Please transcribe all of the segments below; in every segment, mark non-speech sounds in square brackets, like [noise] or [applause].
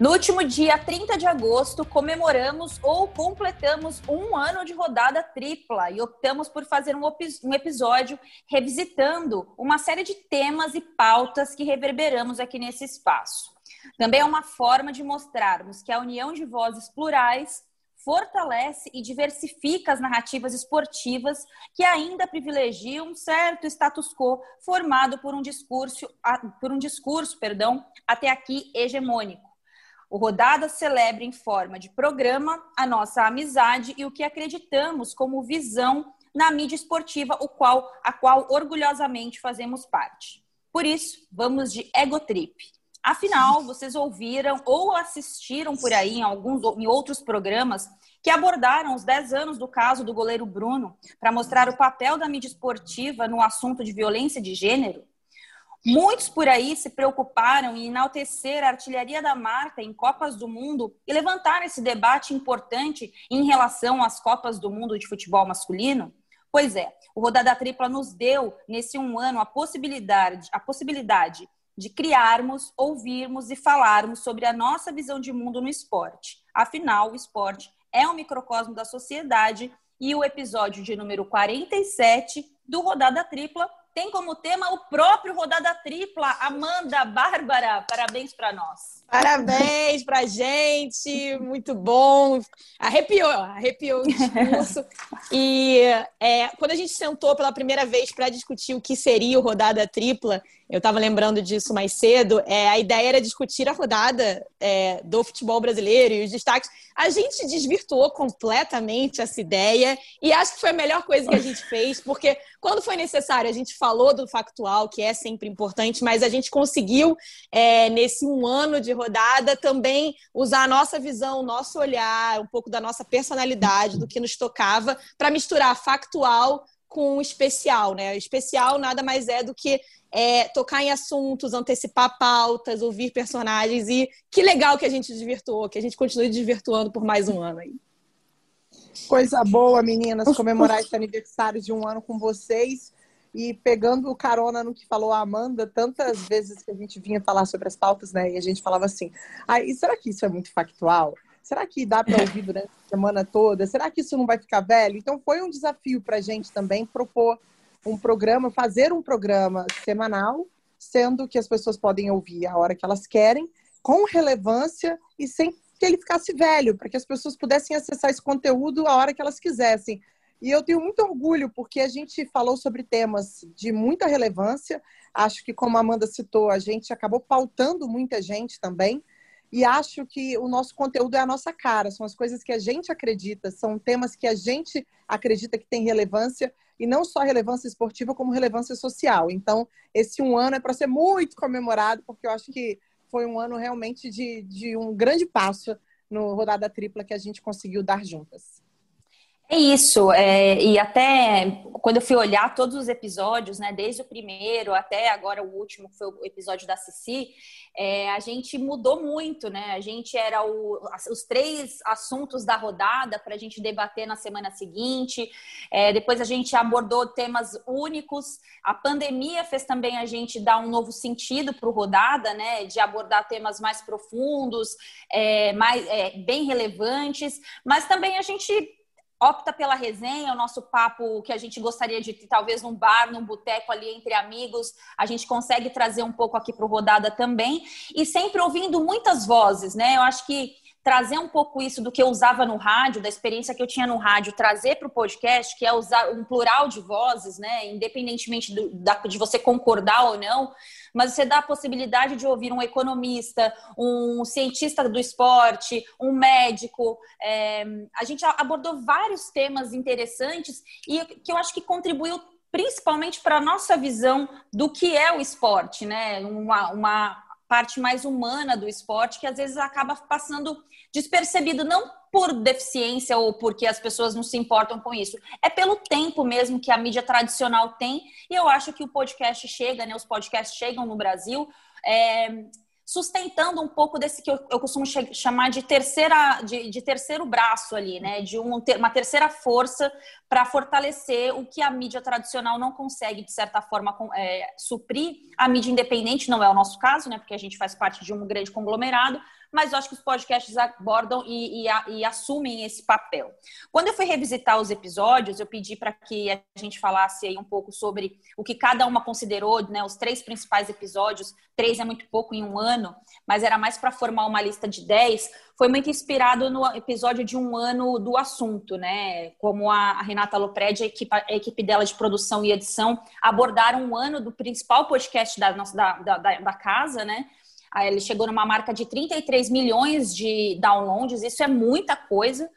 No último dia 30 de agosto, comemoramos ou completamos um ano de rodada tripla e optamos por fazer um, um, episódio revisitando uma série de temas e pautas que reverberamos aqui nesse espaço. Também é uma forma de mostrarmos que a união de vozes plurais fortalece e diversifica as narrativas esportivas que ainda privilegiam um certo status quo formado por um discurso, por um discurso, perdão, até aqui hegemônico. O Rodada celebra em forma de programa a nossa amizade e o que acreditamos como visão na mídia esportiva, o qual, a qual orgulhosamente fazemos parte. Por isso, vamos de Egotrip. Afinal, vocês ouviram ou assistiram por aí em alguns em outros programas que abordaram os 10 anos do caso do goleiro Bruno para mostrar o papel da mídia esportiva no assunto de violência de gênero? Muitos por aí se preocuparam em enaltecer a artilharia da marca em Copas do Mundo e levantar esse debate importante em relação às Copas do Mundo de futebol masculino? Pois é, o Rodada Tripla nos deu, nesse um ano, a possibilidade, a possibilidade de criarmos, ouvirmos e falarmos sobre a nossa visão de mundo no esporte. Afinal, o esporte é um microcosmo da sociedade e o episódio de número 47 do Rodada Tripla tem como tema o próprio Rodada Tripla. Amanda, Bárbara, parabéns para nós. Parabéns pra gente, muito bom. Arrepiou, arrepiou o discurso. [laughs] e é, quando a gente sentou pela primeira vez para discutir o que seria o Rodada Tripla, eu estava lembrando disso mais cedo, é, a ideia era discutir a rodada é, do futebol brasileiro e os destaques. A gente desvirtuou completamente essa ideia e acho que foi a melhor coisa que a gente fez, porque quando foi necessário, a gente falou do factual, que é sempre importante, mas a gente conseguiu, é, nesse um ano de rodada, também usar a nossa visão, o nosso olhar, um pouco da nossa personalidade, do que nos tocava, para misturar factual com especial, né? Especial nada mais é do que é, tocar em assuntos, antecipar pautas, ouvir personagens. E que legal que a gente desvirtuou, que a gente continue desvirtuando por mais um ano aí. Coisa boa, meninas, comemorar esse aniversário de um ano com vocês. E pegando carona no que falou a Amanda, tantas vezes que a gente vinha falar sobre as pautas, né? E a gente falava assim: ah, e será que isso é muito factual? Será que dá para ouvir durante a semana toda? Será que isso não vai ficar velho? Então foi um desafio para a gente também propor um programa, fazer um programa semanal, sendo que as pessoas podem ouvir a hora que elas querem, com relevância e sem que ele ficasse velho, para que as pessoas pudessem acessar esse conteúdo a hora que elas quisessem. E eu tenho muito orgulho, porque a gente falou sobre temas de muita relevância. Acho que, como a Amanda citou, a gente acabou pautando muita gente também. E acho que o nosso conteúdo é a nossa cara, são as coisas que a gente acredita, são temas que a gente acredita que tem relevância e não só relevância esportiva, como relevância social. Então, esse um ano é para ser muito comemorado, porque eu acho que foi um ano realmente de, de um grande passo no rodada tripla que a gente conseguiu dar juntas. É isso, é, e até quando eu fui olhar todos os episódios, né, desde o primeiro até agora o último, que foi o episódio da Cici, é, a gente mudou muito, né? A gente era o, os três assuntos da rodada para a gente debater na semana seguinte, é, depois a gente abordou temas únicos, a pandemia fez também a gente dar um novo sentido para o rodada, né? De abordar temas mais profundos, é, mais, é, bem relevantes, mas também a gente opta pela resenha, o nosso papo que a gente gostaria de ter, talvez num bar, num boteco ali entre amigos, a gente consegue trazer um pouco aqui para o Rodada também, e sempre ouvindo muitas vozes, né? Eu acho que trazer um pouco isso do que eu usava no rádio, da experiência que eu tinha no rádio, trazer para o podcast, que é usar um plural de vozes, né? Independentemente do, da, de você concordar ou não, mas você dá a possibilidade de ouvir um economista, um cientista do esporte, um médico. É, a gente abordou vários temas interessantes e que eu acho que contribuiu principalmente para a nossa visão do que é o esporte, né? Uma, uma parte mais humana do esporte que às vezes acaba passando despercebido, não por deficiência ou porque as pessoas não se importam com isso. É pelo tempo mesmo que a mídia tradicional tem, e eu acho que o podcast chega, né? Os podcasts chegam no Brasil. É, sustentando um pouco desse que eu, eu costumo chamar de terceira de, de, terceiro braço ali, né? De um, uma terceira força para fortalecer o que a mídia tradicional não consegue, de certa forma, é, suprir. A mídia independente não é o nosso caso, né? Porque a gente faz parte de um grande conglomerado, mas eu acho que os podcasts abordam e, e, e assumem esse papel. Quando eu fui revisitar os episódios, eu pedi para que a gente falasse aí um pouco sobre o que cada uma considerou, né, os três principais episódios. Três é muito pouco em um ano, mas era mais para formar uma lista de dez. Foi muito inspirado no episódio de um ano do assunto, né? Como a Renata Lopredi, a equipe, a equipe dela de produção e edição abordaram um ano do principal podcast da, nossa, da, da, da casa, né? Ele chegou numa marca de 33 milhões de downloads, isso é muita coisa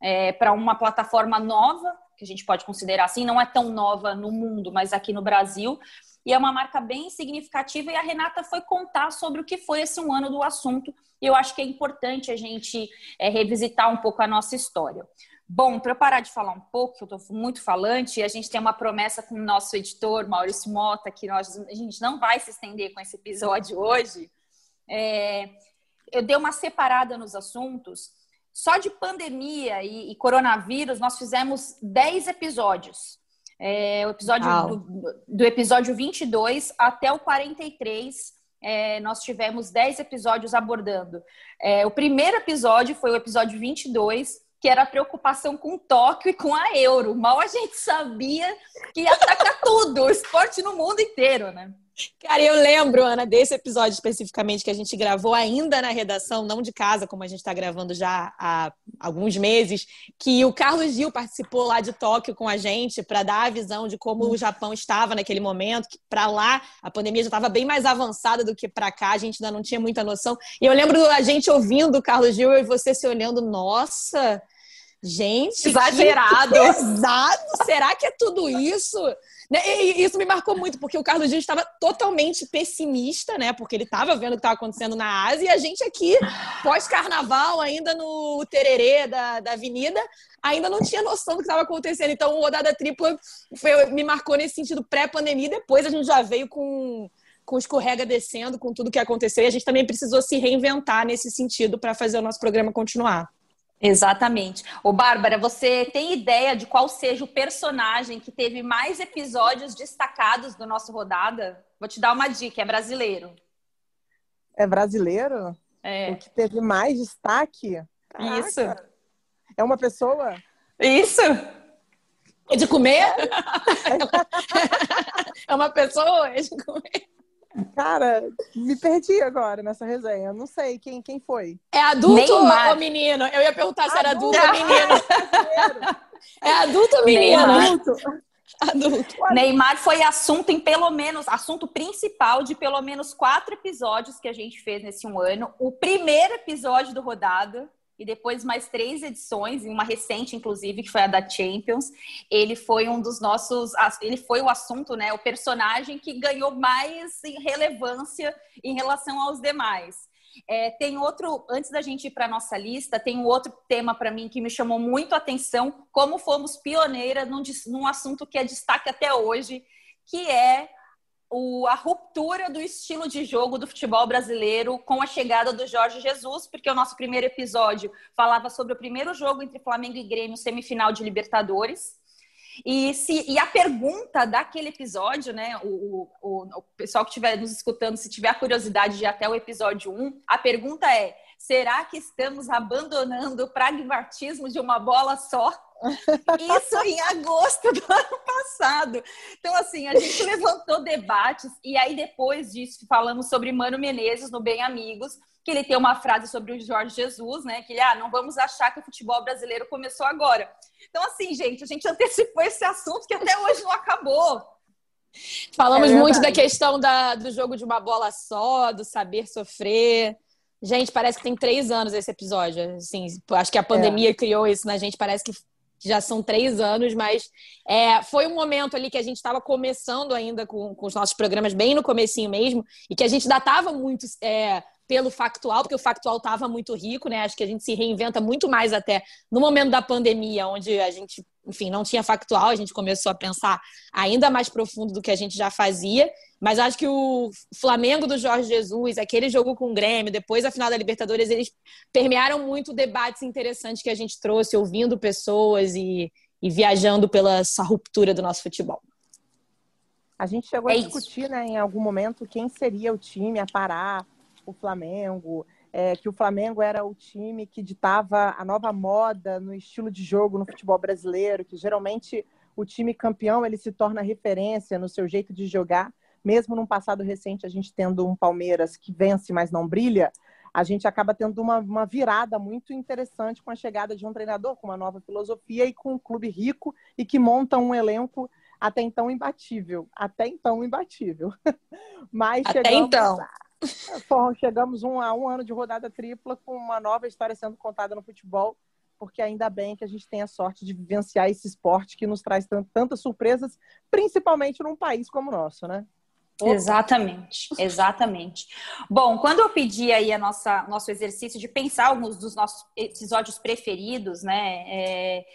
é, para uma plataforma nova, que a gente pode considerar assim, não é tão nova no mundo, mas aqui no Brasil. E é uma marca bem significativa, e a Renata foi contar sobre o que foi esse um ano do assunto, e eu acho que é importante a gente é, revisitar um pouco a nossa história. Bom, para parar de falar um pouco, eu estou muito falante, a gente tem uma promessa com o nosso editor, Maurício Mota, que nós, a gente não vai se estender com esse episódio hoje. É, eu dei uma separada nos assuntos. Só de pandemia e, e coronavírus, nós fizemos 10 episódios. É, o episódio do, do, episódio 22 até o 43, é, nós tivemos 10 episódios abordando. É, o primeiro episódio foi o episódio 22, que era a preocupação com Tóquio e com a Euro. Mal a gente sabia que ia atacar tudo, o esporte no mundo inteiro, né? Cara, eu lembro, Ana, desse episódio especificamente que a gente gravou ainda na redação, não de casa, como a gente está gravando já há alguns meses, que o Carlos Gil participou lá de Tóquio com a gente para dar a visão de como o Japão estava naquele momento. Para lá, a pandemia já estava bem mais avançada do que para cá, a gente ainda não tinha muita noção. E eu lembro a gente ouvindo o Carlos Gil e você se olhando, nossa, gente, exagerado. Exato. Será que é tudo isso? Né, e isso me marcou muito, porque o Carlos Dias estava totalmente pessimista, né? Porque ele estava vendo o que estava acontecendo na Ásia, e a gente aqui, pós-carnaval, ainda no tererê da, da avenida, ainda não tinha noção do que estava acontecendo. Então, o Rodada Tripla foi, me marcou nesse sentido pré-pandemia, depois a gente já veio com com escorrega descendo, com tudo que aconteceu, e a gente também precisou se reinventar nesse sentido para fazer o nosso programa continuar. Exatamente. Ô, Bárbara, você tem ideia de qual seja o personagem que teve mais episódios destacados do nosso rodada? Vou te dar uma dica, é brasileiro. É brasileiro? É. O que teve mais destaque? Caraca. Isso. É uma pessoa? Isso. É de comer? é [laughs] uma pessoa? É de comer? Cara, me perdi agora nessa resenha. Eu não sei quem, quem foi. É adulto Neymar. ou menino? Eu ia perguntar se era adulto ou menino. [laughs] é adulto ou menino? Adulto. Adulto. Neymar foi assunto em pelo menos, assunto principal de pelo menos quatro episódios que a gente fez nesse um ano. O primeiro episódio do Rodada, e depois mais três edições, uma recente, inclusive, que foi a da Champions. Ele foi um dos nossos. Ele foi o assunto, né? O personagem que ganhou mais relevância em relação aos demais. É, tem outro, antes da gente ir para nossa lista, tem um outro tema para mim que me chamou muito a atenção, como fomos pioneira num, num assunto que é destaque até hoje, que é o, a ruptura do estilo de jogo do futebol brasileiro com a chegada do Jorge Jesus, porque o nosso primeiro episódio falava sobre o primeiro jogo entre Flamengo e Grêmio, semifinal de Libertadores. E, se, e a pergunta daquele episódio, né? O, o, o pessoal que estiver nos escutando, se tiver a curiosidade de ir até o episódio 1, a pergunta é: será que estamos abandonando o pragmatismo de uma bola só? Isso em agosto do [laughs] ano passado. Então, assim, a gente levantou debates e aí depois disso falamos sobre Mano Menezes no Bem Amigos, que ele tem uma frase sobre o Jorge Jesus, né? Que ele, ah, não vamos achar que o futebol brasileiro começou agora. Então, assim, gente, a gente antecipou esse assunto que até hoje não acabou. Falamos é muito da questão da, do jogo de uma bola só, do saber sofrer. Gente, parece que tem três anos esse episódio. Assim, acho que a pandemia é. criou isso na gente. Parece que já são três anos, mas é, foi um momento ali que a gente estava começando ainda com, com, os nossos programas, bem no comecinho mesmo, e que a gente datava muito é, pelo factual, porque o factual estava muito rico, né? Acho que a gente se reinventa muito mais até no momento da pandemia, onde a gente, enfim, não tinha factual, a gente começou a pensar ainda mais profundo do que a gente já fazia. Mas acho que o Flamengo do Jorge Jesus, aquele jogo com o Grêmio, depois a final da Libertadores, eles permearam muito debates interessantes que a gente trouxe, ouvindo pessoas e, e viajando pela essa ruptura do nosso futebol. A gente chegou é a discutir, né, em algum momento, quem seria o time a parar o Flamengo. é, que o Flamengo era o time que ditava a nova moda no estilo de jogo no futebol brasileiro, que geralmente o time campeão ele se torna referência no seu jeito de jogar, mesmo num passado recente a gente tendo um Palmeiras que vence, mas não brilha, a gente acaba tendo uma, uma virada muito interessante com a chegada de um treinador com uma nova filosofia e com um clube rico e que monta um elenco até então imbatível, até então imbatível. [laughs] Mas até chegamos, então. Chegamos um, a um ano de rodada tripla com uma nova história sendo contada no futebol, porque ainda bem que a gente tem a sorte de vivenciar esse esporte que nos traz tantas surpresas, principalmente num país como o nosso, né? Exatamente, exatamente. Bom, quando eu pedi aí a nossa nosso exercício de pensar alguns dos nossos episódios preferidos, né? É,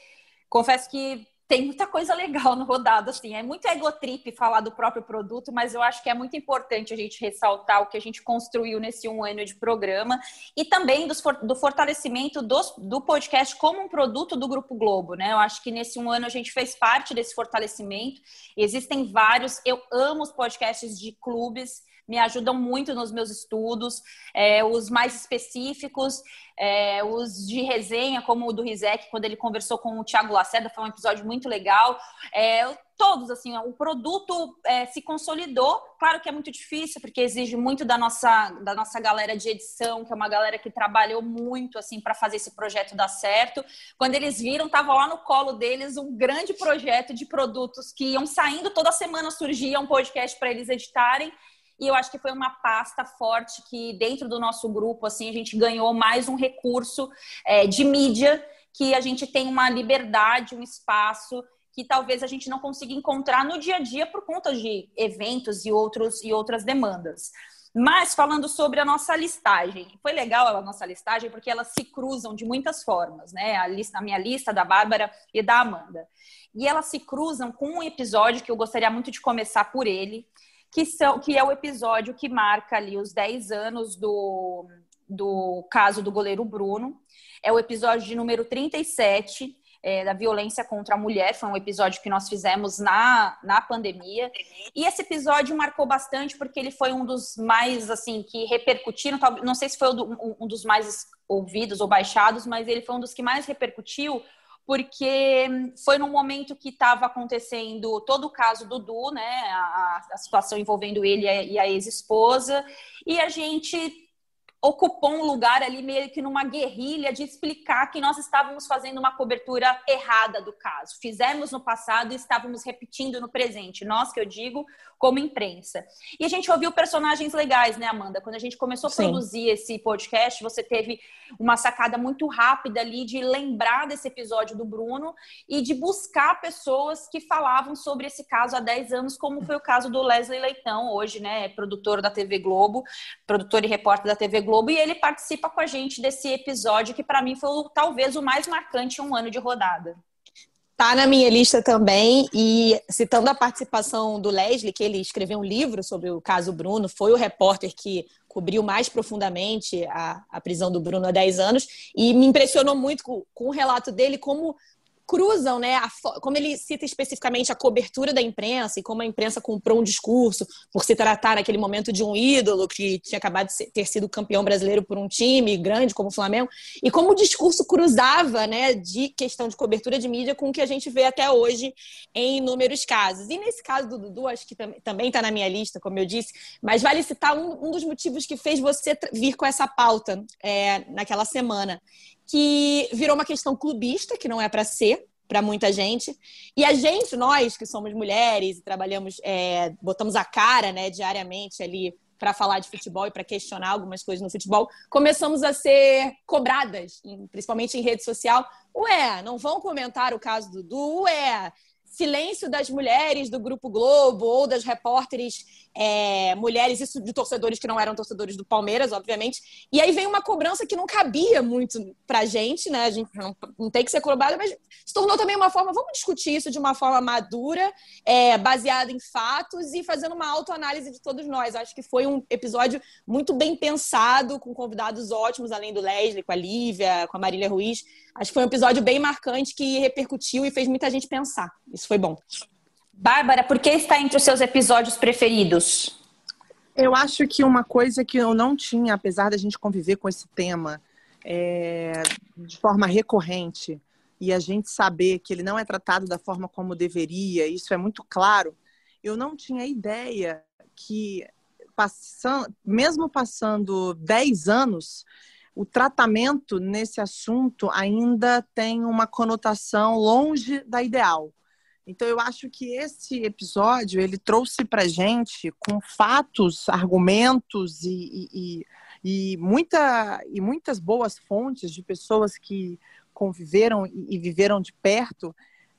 confesso que tem muita coisa legal no rodado, assim. É muito egotrip falar do próprio produto, mas eu acho que é muito importante a gente ressaltar o que a gente construiu nesse um ano de programa e também dos, do fortalecimento dos, do podcast como um produto do Grupo Globo, né? Eu acho que nesse um ano a gente fez parte desse fortalecimento. Existem vários. Eu amo os podcasts de clubes me ajudam muito nos meus estudos, é, os mais específicos, é, os de resenha, como o do Rizek, quando ele conversou com o Thiago Lacerda, foi um episódio muito legal. É, todos, assim, o produto é, se consolidou. Claro que é muito difícil, porque exige muito da nossa, da nossa galera de edição, que é uma galera que trabalhou muito, assim, para fazer esse projeto dar certo. Quando eles viram, estava lá no colo deles um grande projeto de produtos que iam saindo, toda semana surgia um podcast para eles editarem. E eu acho que foi uma pasta forte que dentro do nosso grupo, assim, a gente ganhou mais um recurso é, de mídia que a gente tem uma liberdade, um espaço que talvez a gente não consiga encontrar no dia a dia por conta de eventos e outros e outras demandas. Mas falando sobre a nossa listagem, foi legal a nossa listagem porque elas se cruzam de muitas formas, né? A lista, a minha lista da Bárbara e da Amanda. E elas se cruzam com um episódio que eu gostaria muito de começar por ele, que, são, que é o episódio que marca ali os 10 anos do, do caso do goleiro Bruno. É o episódio de número 37, é, da violência contra a mulher. Foi um episódio que nós fizemos na, na pandemia. E esse episódio marcou bastante porque ele foi um dos mais, assim, que repercutiram. Não sei se foi um dos mais ouvidos ou baixados, mas ele foi um dos que mais repercutiu porque foi num momento que estava acontecendo todo o caso do Du, né, a, a situação envolvendo ele e a ex-esposa, e a gente ocupou um lugar ali meio que numa guerrilha de explicar que nós estávamos fazendo uma cobertura errada do caso. Fizemos no passado e estávamos repetindo no presente. Nós, que eu digo, como imprensa. E a gente ouviu personagens legais, né, Amanda? Quando a gente começou a Sim. produzir esse podcast, você teve uma sacada muito rápida ali de lembrar desse episódio do Bruno e de buscar pessoas que falavam sobre esse caso há 10 anos, como foi o caso do Leslie Leitão, hoje, né, produtor da TV Globo, produtor e repórter da TV Globo, e ele participa com a gente desse episódio que para mim foi talvez o mais marcante um ano de rodada. Tá na minha lista também, e citando a participação do Leslie, que ele escreveu um livro sobre o caso Bruno, foi o repórter que cobriu mais profundamente a, a prisão do Bruno há 10 anos, e me impressionou muito com, com o relato dele, como cruzam, né, como ele cita especificamente a cobertura da imprensa e como a imprensa comprou um discurso por se tratar naquele momento de um ídolo que tinha acabado de ter sido campeão brasileiro por um time grande como o Flamengo e como o discurso cruzava, né, de questão de cobertura de mídia com o que a gente vê até hoje em inúmeros casos. E nesse caso do Dudu, acho que também está na minha lista, como eu disse, mas vale citar um, um dos motivos que fez você vir com essa pauta é, naquela semana que virou uma questão clubista, que não é para ser para muita gente. E a gente, nós que somos mulheres e trabalhamos, é, botamos a cara né, diariamente ali para falar de futebol e para questionar algumas coisas no futebol, começamos a ser cobradas, principalmente em rede social. Ué, não vão comentar o caso do Dudu? Ué, silêncio das mulheres do Grupo Globo ou das repórteres é, mulheres, isso de torcedores que não eram torcedores do Palmeiras, obviamente. E aí vem uma cobrança que não cabia muito pra gente, né? A gente não, não tem que ser cobrada, mas se tornou também uma forma, vamos discutir isso de uma forma madura, é, baseada em fatos e fazendo uma autoanálise de todos nós. Acho que foi um episódio muito bem pensado, com convidados ótimos, além do Leslie, com a Lívia, com a Marília Ruiz. Acho que foi um episódio bem marcante que repercutiu e fez muita gente pensar. Isso foi bom. Bárbara, por que está entre os seus episódios preferidos? Eu acho que uma coisa que eu não tinha, apesar da gente conviver com esse tema é, de forma recorrente e a gente saber que ele não é tratado da forma como deveria, isso é muito claro, eu não tinha ideia que, passando, mesmo passando 10 anos, o tratamento nesse assunto ainda tem uma conotação longe da ideal. Então eu acho que esse episódio ele trouxe para gente com fatos, argumentos e, e, e, muita, e muitas boas fontes de pessoas que conviveram e viveram de perto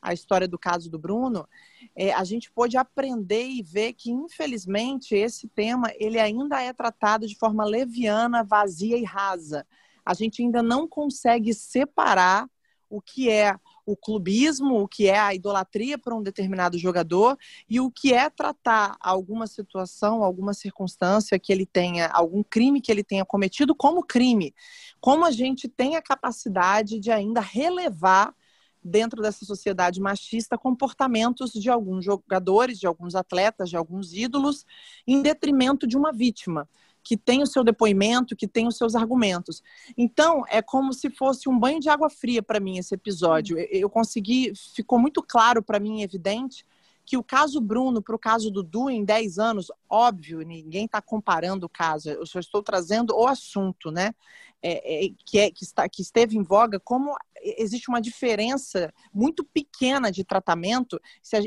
a história do caso do Bruno, é, a gente pôde aprender e ver que, infelizmente, esse tema ele ainda é tratado de forma leviana, vazia e rasa. A gente ainda não consegue separar o que é o clubismo, o que é a idolatria por um determinado jogador e o que é tratar alguma situação, alguma circunstância que ele tenha, algum crime que ele tenha cometido como crime. Como a gente tem a capacidade de ainda relevar dentro dessa sociedade machista comportamentos de alguns jogadores, de alguns atletas, de alguns ídolos, em detrimento de uma vítima que tem o seu depoimento, que tem os seus argumentos. Então, é como se fosse um banho de água fria para mim esse episódio. Eu consegui, ficou muito claro para mim, evidente, que o caso Bruno para o caso Dudu em 10 anos, óbvio, ninguém está comparando o caso, eu só estou trazendo o assunto, né? É, é, que, é, que, está, que esteve em voga, como existe uma diferença muito pequena de tratamento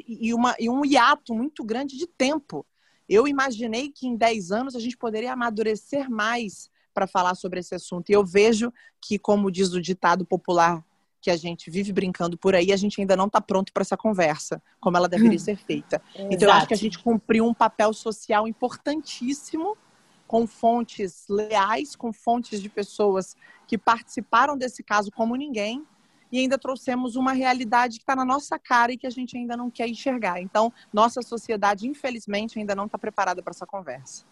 e, uma, e um hiato muito grande de tempo eu imaginei que em 10 anos a gente poderia amadurecer mais para falar sobre esse assunto. E eu vejo que, como diz o ditado popular que a gente vive brincando por aí, a gente ainda não está pronto para essa conversa, como ela deveria [laughs] ser feita. Exato. Então, eu acho que a gente cumpriu um papel social importantíssimo, com fontes leais, com fontes de pessoas que participaram desse caso como ninguém, e ainda trouxemos uma realidade que está na nossa cara e que a gente ainda não quer enxergar. Então, nossa sociedade, infelizmente, ainda não está preparada para essa conversa.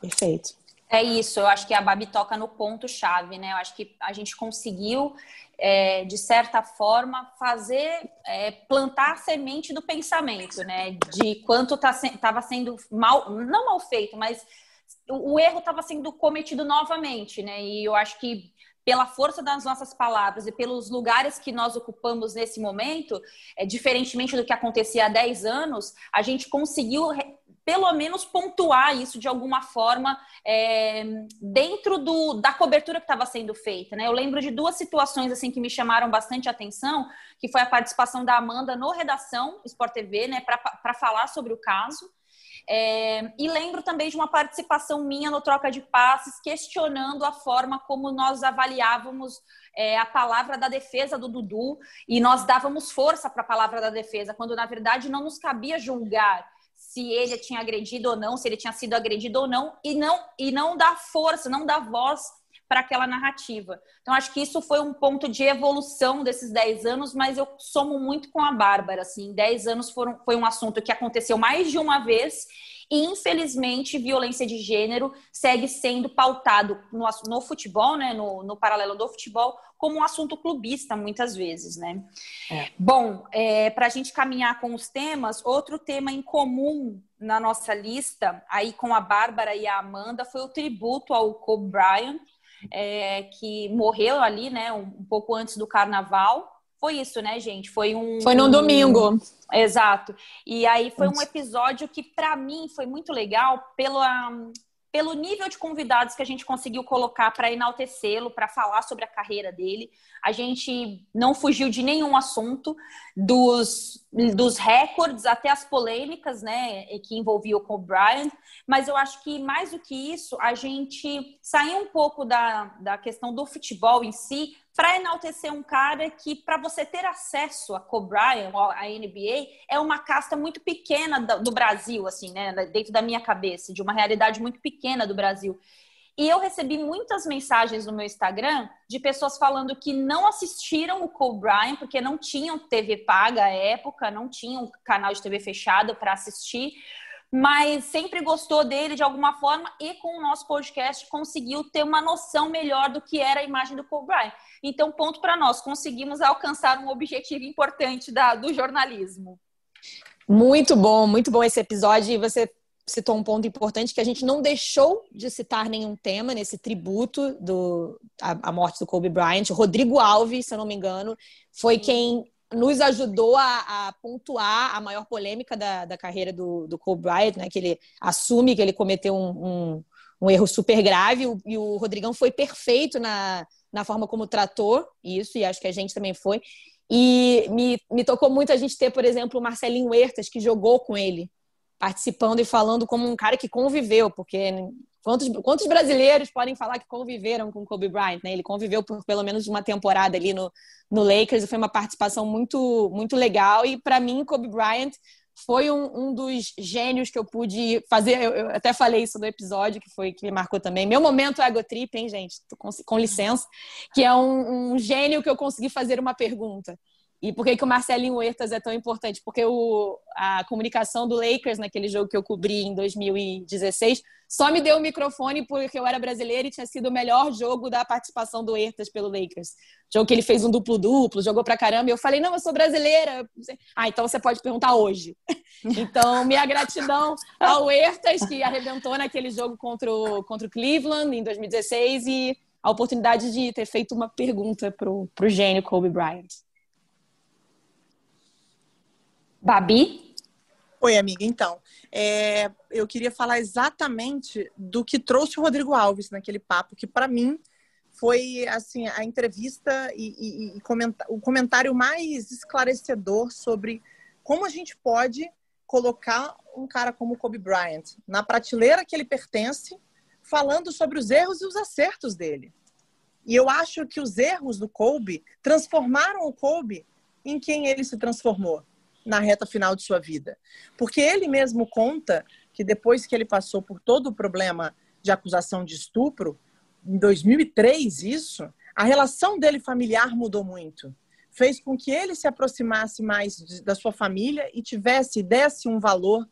Perfeito. É isso, eu acho que a Babi toca no ponto-chave, né? Eu acho que a gente conseguiu, é, de certa forma, fazer, é, plantar a semente do pensamento, né? De quanto estava tá, sendo mal, não mal feito, mas o, o erro estava sendo cometido novamente, né? E eu acho que pela força das nossas palavras e pelos lugares que nós ocupamos nesse momento, é, diferentemente do que acontecia há 10 anos, a gente conseguiu pelo menos pontuar isso de alguma forma é, dentro do, da cobertura que estava sendo feita. Né? Eu lembro de duas situações assim que me chamaram bastante atenção, que foi a participação da Amanda no Redação Sport TV, né, para falar sobre o caso. É, e lembro também de uma participação minha no Troca de Passes, questionando a forma como nós avaliávamos é, a palavra da defesa do Dudu e nós dávamos força para a palavra da defesa, quando na verdade não nos cabia julgar se ele tinha agredido ou não, se ele tinha sido agredido ou não, e não, e não dar força, não dar voz para aquela narrativa. Então, acho que isso foi um ponto de evolução desses 10 anos, mas eu somo muito com a Bárbara. Assim, 10 anos foram, foi um assunto que aconteceu mais de uma vez e, infelizmente, violência de gênero segue sendo pautado no, no futebol, né, no, no paralelo do futebol, como um assunto clubista, muitas vezes, né? É. Bom, é, para a gente caminhar com os temas, outro tema em comum na nossa lista, aí com a Bárbara e a Amanda, foi o tributo ao Kobe Bryant, é, que morreu ali, né, um, um, pouco antes do carnaval. Foi isso, né, gente? Foi um. Foi no um, domingo. Exato. E aí foi um episódio que, para mim, foi muito legal pela pelo nível de convidados que a gente conseguiu colocar para enaltecê-lo, para falar sobre a carreira dele. A gente não fugiu de nenhum assunto, dos, dos recordes até as polêmicas, né, que envolviam o Bryant. Mas eu acho que mais do que isso, a gente saiu um pouco da, da questão do futebol em si para enaltecer um cara que, para você ter acesso a Kobe Bryant, a NBA, é uma casta muito pequena do Brasil, assim, né? Dentro da minha cabeça, de uma realidade muito pequena do Brasil. E eu recebi muitas mensagens no meu Instagram de pessoas falando que não assistiram o Bryant porque não tinham TV paga à época, não tinham canal de TV fechado para assistir, mas sempre gostou dele de alguma forma e com o nosso podcast conseguiu ter uma noção melhor do que era a imagem do Kobe Bryant. Então, ponto para nós, conseguimos alcançar um objetivo importante da, do jornalismo. Muito bom, muito bom esse episódio. E você citou um ponto importante que a gente não deixou de citar nenhum tema nesse tributo do a, a morte do Kobe Bryant. O Rodrigo Alves, se eu não me engano, foi quem nos ajudou a, a, pontuar a maior polêmica da, da carreira do, do Kobe Bryant, né? Que ele assume que ele cometeu um, um, um erro super grave e o Rodrigão foi perfeito na, na forma como tratou isso, e acho que a gente também foi. E me, me tocou muito a gente ter, por exemplo, o Marcelinho Huertas, que jogou com ele, participando e falando como um cara que conviveu, porque quantos, quantos brasileiros podem falar que conviveram com Kobe Bryant? Né? Ele conviveu por pelo menos uma temporada ali no, no Lakers foi uma participação muito, muito legal. E para mim, Kobe Bryant foi um, um, dos gênios que eu pude fazer. Eu, eu, até falei isso no episódio, que foi que me marcou também. Meu momento ego trip, hein, gente? Com, com, licença. Que é um, um, gênio que eu consegui fazer uma pergunta. E por que, que o Marcelinho Huertas é tão importante? Porque o, a comunicação do Lakers, naquele jogo que eu cobri em 2016, só me deu o microfone porque eu era brasileira e tinha sido o melhor jogo da participação do Huertas pelo Lakers. Jogo que ele fez um duplo-duplo, jogou pra caramba. E eu falei, não, eu sou brasileira. Ah, então você pode perguntar hoje. [laughs] então, minha gratidão ao Huertas, que arrebentou naquele jogo contra o, contra o Cleveland em 2016 e a oportunidade de ter feito uma pergunta pro, pro gênio Kobe Bryant. Babi? Oi, amiga. Então, é, eu queria falar exatamente do que trouxe o Rodrigo Alves naquele papo, que para mim foi assim a entrevista e, e, e comentar, o comentário mais esclarecedor sobre como a gente pode colocar um cara como Kobe Bryant na prateleira que ele pertence, falando sobre os erros e os acertos dele. E eu acho que os erros do Kobe transformaram o Kobe em quem ele se transformou na reta final de sua vida. Porque ele mesmo conta que depois que ele passou por todo o problema de acusação de estupro, em 2003 isso, a relação dele familiar mudou muito. Fez com que ele se aproximasse mais da sua família e tivesse, desse um valor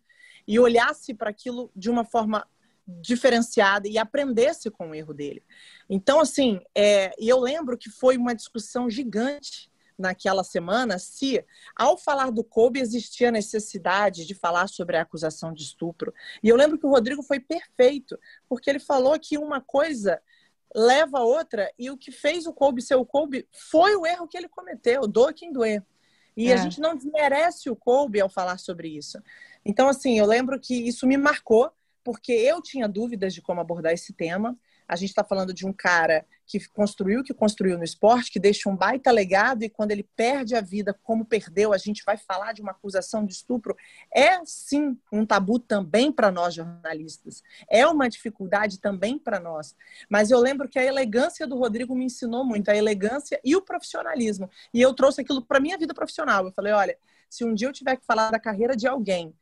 e olhasse para aquilo de uma forma diferenciada e aprendesse com o erro dele. Então, assim, é, eu lembro que foi uma discussão gigante naquela semana se, ao falar do Kobe, existia necessidade de falar sobre a acusação de estupro. E eu lembro que o Rodrigo foi perfeito, porque ele falou que uma coisa leva a outra, e o que fez o Kobe ser o Kobe foi o erro que ele cometeu, doa quem doer. E é. a gente não desmerece o Kobe ao falar sobre isso. Então, assim, eu lembro que isso me marcou, porque eu tinha dúvidas de como abordar esse tema. A gente está falando de um cara que construiu o que construiu no esporte, que deixa um baita legado e quando ele perde a vida, como perdeu, a gente vai falar de uma acusação de estupro. É sim um tabu também para nós jornalistas. É uma dificuldade também para nós. Mas eu lembro que a elegância do Rodrigo me ensinou muito, a elegância e o profissionalismo. E eu trouxe aquilo para minha vida profissional. Eu falei, olha, se um dia eu tiver que falar da carreira de alguém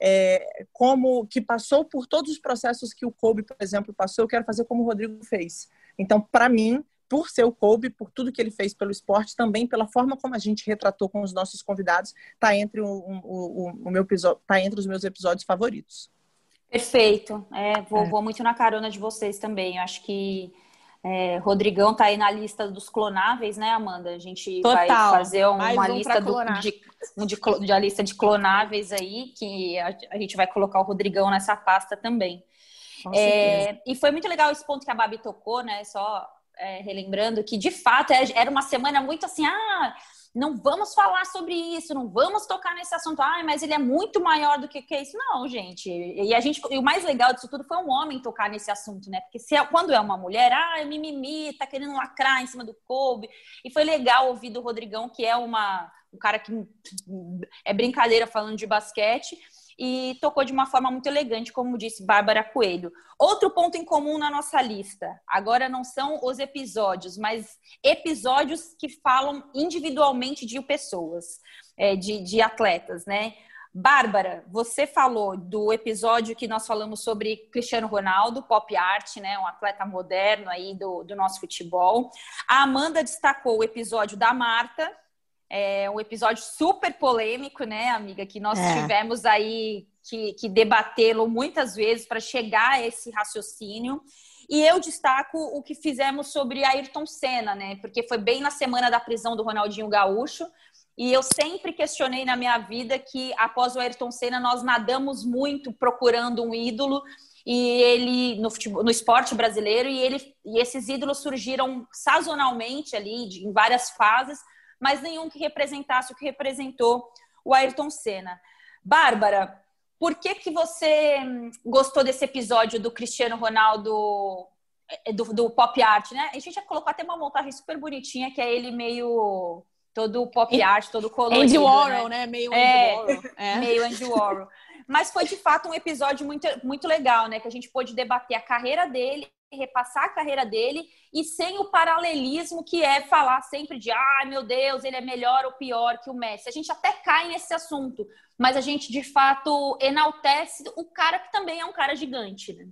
é, como que passou por todos os processos que o Kobe, por exemplo, passou, eu quero fazer como o Rodrigo fez. Então, para mim, por ser o Kobe, por tudo que ele fez pelo esporte, também pela forma como a gente retratou com os nossos convidados, está entre o, o, o, meu tá entre os meus episódios favoritos. Perfeito. É, vou, é. vou muito na carona de vocês também. Eu acho que é, Rodrigão está aí na lista dos clonáveis, né, Amanda? A gente Total. vai fazer uma um lista do, de, de, de, a lista de clonáveis aí, que a, a, gente vai colocar o Rodrigão nessa pasta também. É, e foi muito legal esse ponto que a Babi tocou, né? Só é, relembrando que, de fato, é, era uma semana muito assim, ah, não vamos falar sobre isso, não vamos tocar nesse assunto. Ah, mas ele é muito maior do que, que isso. Não, gente. E a gente, e o mais legal disso tudo foi um homem tocar nesse assunto, né? Porque se, é, quando é uma mulher, ah, mimimi, tá querendo lacrar em cima do Kobe. E foi legal ouvir do Rodrigão, que é uma um cara que é brincadeira falando de basquete e tocou de uma forma muito elegante, como disse Bárbara Coelho. Outro ponto em comum na nossa lista, agora não são os episódios, mas episódios que falam individualmente de pessoas, é, de, de atletas, né? Bárbara, você falou do episódio que nós falamos sobre Cristiano Ronaldo, pop art, né, um atleta moderno aí do, do nosso futebol. A Amanda destacou o episódio da Marta, é um episódio super polêmico, né, amiga? Que nós é. tivemos aí que, que debatê-lo muitas vezes para chegar a esse raciocínio. E eu destaco o que fizemos sobre Ayrton Senna, né? Porque foi bem na semana da prisão do Ronaldinho Gaúcho. E eu sempre questionei na minha vida que após o Ayrton Senna nós nadamos muito procurando um ídolo e ele no, futebol, no esporte brasileiro e ele e esses ídolos surgiram sazonalmente ali de, em várias fases, mas nenhum que representasse o que representou o Ayrton Senna. Bárbara, por que que você hum, gostou desse episódio do Cristiano Ronaldo é, do, do pop art, né? A gente já colocou até uma montagem super bonitinha que é ele meio todo pop art, todo colorido. Andy Warhol, né? né? Meio Andy é, Warhol. É. [laughs] Meio Andy Warhol. Mas foi de fato um episódio muito, muito legal, né? Que a gente pôde debater a carreira dele, repassar a carreira dele e sem o paralelismo que é falar sempre de ah, meu Deus, ele é melhor ou pior que o Messi. A gente até cai nesse assunto, mas a gente de fato enaltece o cara que também é um cara gigante, né?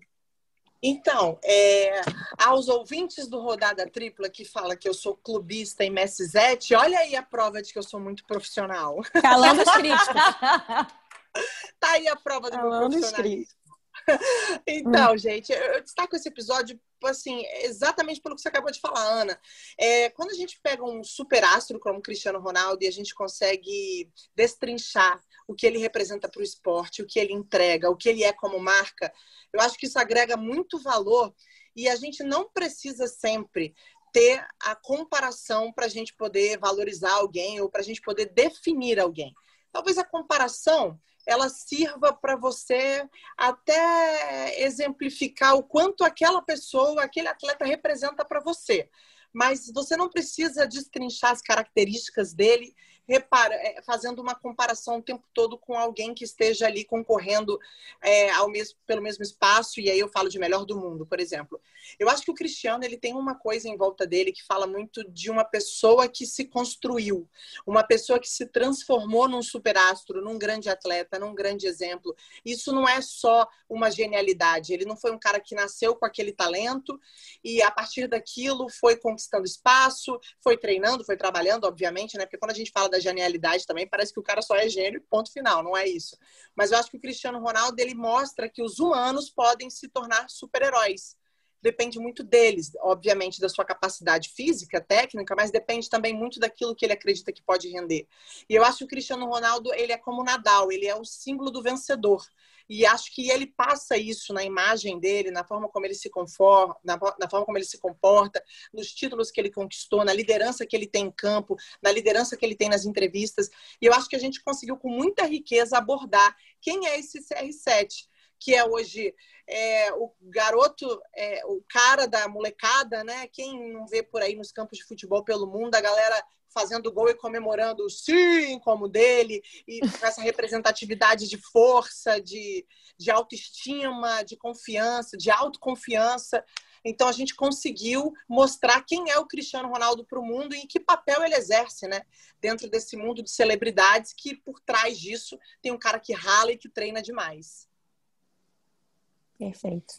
Então, é, aos ouvintes do Rodada Tripla que fala que eu sou clubista em Messizete, olha aí a prova de que eu sou muito profissional. Calando as críticas. [laughs] tá aí a prova do Calando meu profissionalismo. [laughs] então, hum. gente, eu destaco esse episódio assim, exatamente pelo que você acabou de falar, Ana. É, quando a gente pega um super astro como Cristiano Ronaldo e a gente consegue destrinchar o que ele representa para o esporte, o que ele entrega, o que ele é como marca, eu acho que isso agrega muito valor e a gente não precisa sempre ter a comparação para a gente poder valorizar alguém ou para a gente poder definir alguém. Talvez a comparação ela sirva para você até exemplificar o quanto aquela pessoa, aquele atleta representa para você. Mas você não precisa destrinchar as características dele repara, é, fazendo uma comparação o tempo todo com alguém que esteja ali concorrendo é, ao mesmo, pelo mesmo espaço, e aí eu falo de melhor do mundo, por exemplo. Eu acho que o Cristiano ele tem uma coisa em volta dele que fala muito de uma pessoa que se construiu, uma pessoa que se transformou num superastro, num grande atleta, num grande exemplo. Isso não é só uma genialidade, ele não foi um cara que nasceu com aquele talento e a partir daquilo foi conquistando espaço, foi treinando, foi trabalhando, obviamente, né? Porque quando a gente fala da genialidade também, parece que o cara só é gênio, ponto final, não é isso. Mas eu acho que o Cristiano Ronaldo ele mostra que os humanos podem se tornar super-heróis. Depende muito deles, obviamente, da sua capacidade física, técnica, mas depende também muito daquilo que ele acredita que pode render. E eu acho que o Cristiano Ronaldo, ele é como Nadal, ele é o símbolo do vencedor. E acho que ele passa isso na imagem dele, na forma como ele se conforma, na, forma como ele se comporta, nos títulos que ele conquistou, na liderança que ele tem em campo, na liderança que ele tem nas entrevistas. E eu acho que a gente conseguiu com muita riqueza abordar quem é esse CR7, que é hoje é, o garoto, é, o cara da molecada, né? Quem não vê por aí nos campos de futebol pelo mundo, a galera fazendo gol e comemorando sim como dele, e com essa representatividade de força, de, de autoestima, de confiança, de autoconfiança. Então a gente conseguiu mostrar quem é o Cristiano Ronaldo para o mundo e que papel ele exerce, né? Dentro desse mundo de celebridades que por trás disso tem um cara que rala e que treina demais. Perfeito.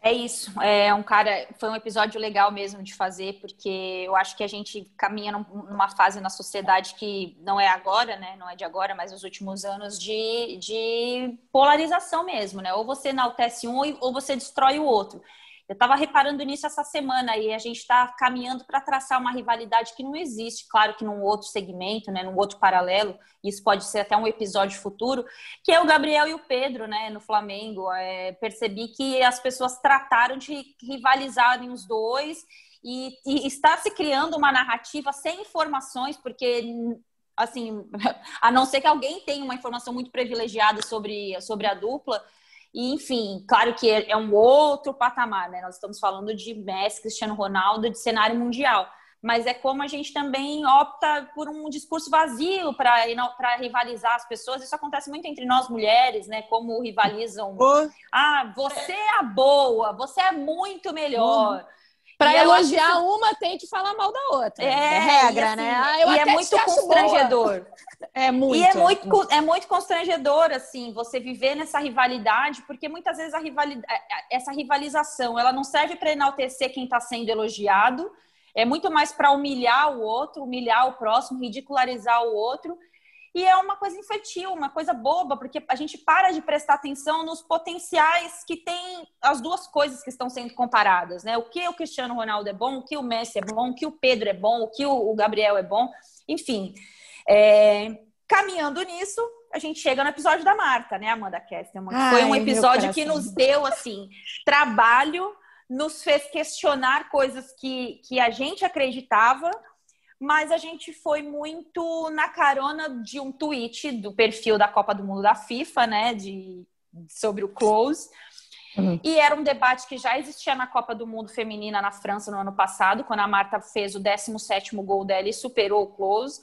É isso. É um cara. Foi um episódio legal mesmo de fazer, porque eu acho que a gente caminha numa fase na sociedade que não é agora, né? Não é de agora, mas nos últimos anos de, de polarização mesmo, né? Ou você enaltece um ou você destrói o outro. Eu estava reparando nisso essa semana e a gente está caminhando para traçar uma rivalidade que não existe, claro que num outro segmento, né, num outro paralelo, isso pode ser até um episódio futuro, que é o Gabriel e o Pedro, né, no Flamengo. É, percebi que as pessoas trataram de rivalizarem os dois e, e está se criando uma narrativa sem informações, porque assim, [laughs] a não ser que alguém tenha uma informação muito privilegiada sobre, sobre a dupla, e, enfim, claro que é, é um outro patamar, né? Nós estamos falando de Messi, Cristiano Ronaldo, de cenário mundial. Mas é como a gente também opta por um discurso vazio para rivalizar as pessoas. Isso acontece muito entre nós mulheres, né? Como rivalizam. Oh. Ah, você é a boa, você é muito melhor. Uhum. Para elogiar uma, tem que falar mal da outra. É, é regra, assim, né? Ah, e é muito constrangedor. [laughs] É muito. E é muito, é muito constrangedor, assim, você viver nessa rivalidade, porque muitas vezes a rivalidade, é, é, essa rivalização, ela não serve para enaltecer quem está sendo elogiado, é muito mais para humilhar o outro, humilhar o próximo, ridicularizar o outro. E é uma coisa infantil, uma coisa boba, porque a gente para de prestar atenção nos potenciais que tem as duas coisas que estão sendo comparadas, né? O que o Cristiano Ronaldo é bom, o que o Messi é bom, o que o Pedro é bom, o que o Gabriel é bom, enfim. É, caminhando nisso, a gente chega no episódio da Marta, né, Amanda Kesterman? Ai, Foi um episódio que nos deu, assim, trabalho, nos fez questionar coisas que, que a gente acreditava, mas a gente foi muito na carona de um tweet do perfil da Copa do Mundo da FIFA, né, de, sobre o Close. Uhum. E era um debate que já existia na Copa do Mundo Feminina na França no ano passado, quando a Marta fez o 17º gol dela e superou o Close.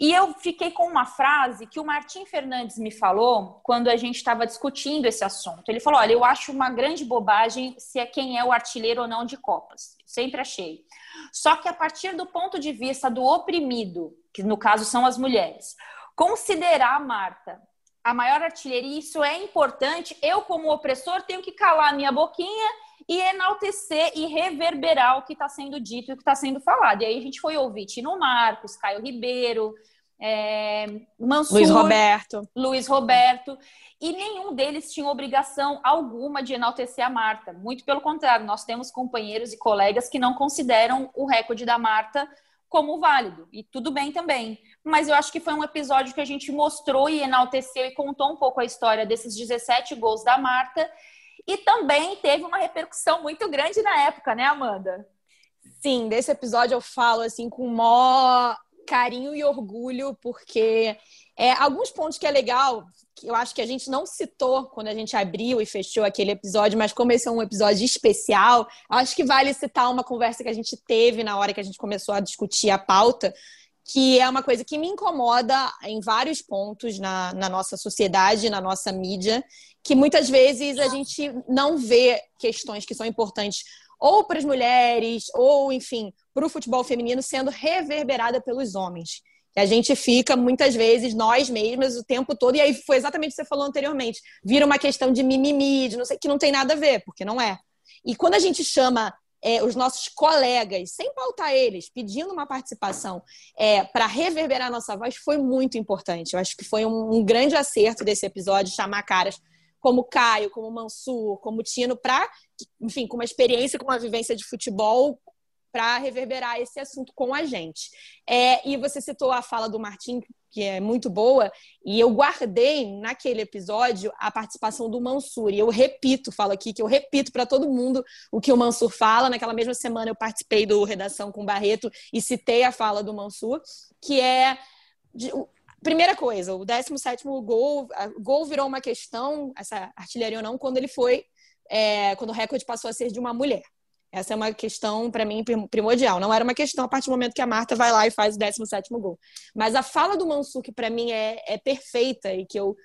E eu fiquei com uma frase que o Martim Fernandes me falou quando a gente estava discutindo esse assunto. Ele falou: Olha, eu acho uma grande bobagem se é quem é o artilheiro ou não de Copas. Sempre achei. Só que a partir do ponto de vista do oprimido, que no caso são as mulheres, considerar a Marta a maior artilharia, isso é importante. Eu, como opressor, tenho que calar a minha boquinha e enaltecer e reverberar o que está sendo dito e o que está sendo falado. E aí a gente foi ouvir Tino Marcos, Caio Ribeiro, é, Mansur, Luiz Roberto. Luiz Roberto. E nenhum deles tinha obrigação alguma de enaltecer a Marta. Muito pelo contrário, nós temos companheiros e colegas que não consideram o recorde da Marta como válido. E tudo bem também. Mas eu acho que foi um episódio que a gente mostrou e enalteceu e contou um pouco a história desses 17 gols da Marta. E também teve uma repercussão muito grande na época, né, Amanda? Sim, desse episódio eu falo assim com maior carinho e orgulho, porque é, alguns pontos que é legal, que eu acho que a gente não citou quando a gente abriu e fechou aquele episódio, mas como esse é um episódio especial, acho que vale citar uma conversa que a gente teve na hora que a gente começou a discutir a pauta, que é uma coisa que me incomoda em vários pontos na, na nossa sociedade, na nossa mídia, que muitas vezes a gente não vê questões que são importantes ou para as mulheres, ou, enfim, para o futebol feminino sendo reverberada pelos homens. Que a gente fica, muitas vezes, nós mesmas, o tempo todo, e aí foi exatamente o que você falou anteriormente, vira uma questão de mimimi, de não sei, que não tem nada a ver, porque não é. E quando a gente chama é, os nossos colegas, sem pautar eles, pedindo uma participação é, para reverberar nossa voz, foi muito importante. Eu acho que foi um, um grande acerto desse episódio chamar caras como Caio, como Mansur, como Tino, para, enfim, com uma experiência, com uma vivência de futebol, para reverberar esse assunto com a gente. É, e você citou a fala do Martim, que é muito boa, e eu guardei naquele episódio a participação do Mansur. E eu repito, falo aqui que eu repito para todo mundo o que o Mansur fala. Naquela mesma semana eu participei do Redação com Barreto e citei a fala do Mansur, que é de, Primeira coisa, o 17 gol, gol virou uma questão, essa artilharia ou não, quando ele foi, é, quando o recorde passou a ser de uma mulher. Essa é uma questão, para mim, primordial. Não era uma questão a partir do momento que a Marta vai lá e faz o 17 gol. Mas a fala do Mansur, que para mim é, é, perfeita e que eu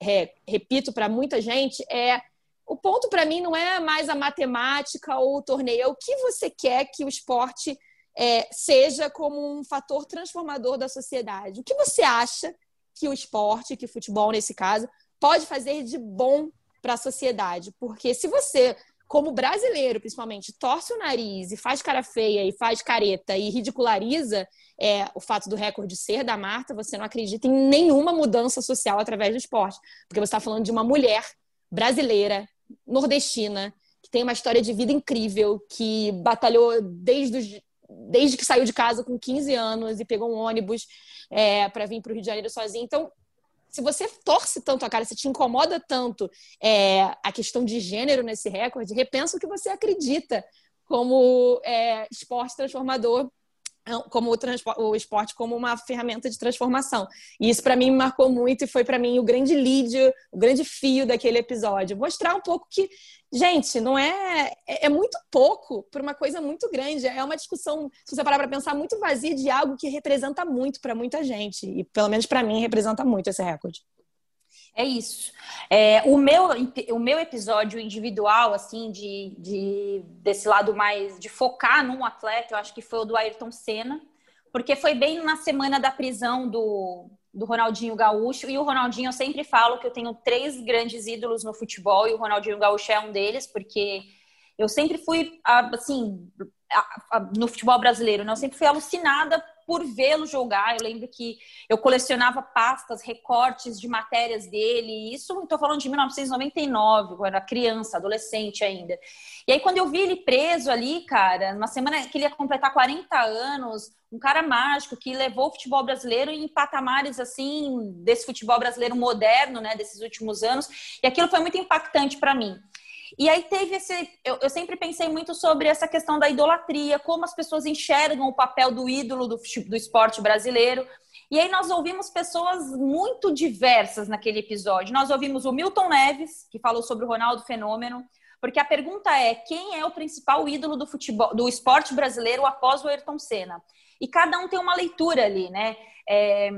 é, repito para muita gente, é o ponto para mim não é mais a matemática ou o torneio, é o que você quer que o esporte é, seja como um fator transformador da sociedade. O que você acha que o esporte, que o futebol nesse caso, pode fazer de bom para a sociedade? Porque se você, como brasileiro principalmente, torce o nariz e faz cara feia e faz careta e ridiculariza é, o fato do recorde ser da Marta, você não acredita em nenhuma mudança social através do esporte. Porque você está falando de uma mulher brasileira, nordestina, que tem uma história de vida incrível, que batalhou desde os desde que saiu de casa com 15 anos e pegou um ônibus é, para vir para o Rio de Janeiro sozinho. Então, se você torce tanto a cara, se te incomoda tanto é, a questão de gênero nesse recorde, repensa o que você acredita como é, esporte transformador como o, o, esporte como uma ferramenta de transformação. E isso para mim me marcou muito e foi para mim o grande lead, o grande fio daquele episódio, mostrar um pouco que, gente, não é é, é muito pouco para uma coisa muito grande, é uma discussão, se você parar para pensar, muito vazia de algo que representa muito para muita gente e pelo menos para mim representa muito esse recorde. É isso. É, o, meu, o meu episódio individual, assim, de, de, desse lado mais de focar num atleta, eu acho que foi o do Ayrton Senna, porque foi bem na semana da prisão do, do Ronaldinho Gaúcho. E o Ronaldinho, eu sempre falo que eu tenho três grandes ídolos no futebol, e o Ronaldinho Gaúcho é um deles, porque eu sempre fui, assim, no futebol brasileiro, né? eu sempre fui alucinada por vê-lo jogar. Eu lembro que eu colecionava pastas, recortes de matérias dele. Isso, estou falando de 1999, quando era criança, adolescente ainda. E aí, quando eu vi ele preso ali, cara, numa semana que ele ia completar 40 anos, um cara mágico que levou o futebol brasileiro em patamares assim desse futebol brasileiro moderno, né, desses últimos anos. E aquilo foi muito impactante para mim. E aí teve esse. Eu, eu, sempre pensei muito sobre essa questão da idolatria, como as pessoas enxergam o papel do ídolo do, do esporte brasileiro. E aí nós ouvimos pessoas muito diversas naquele episódio. Nós ouvimos o Milton Neves, que falou sobre o Ronaldo Fenômeno, porque a pergunta é: quem é o principal ídolo do futebol, do esporte brasileiro após o Ayrton Senna? E cada um tem uma leitura ali, né? É,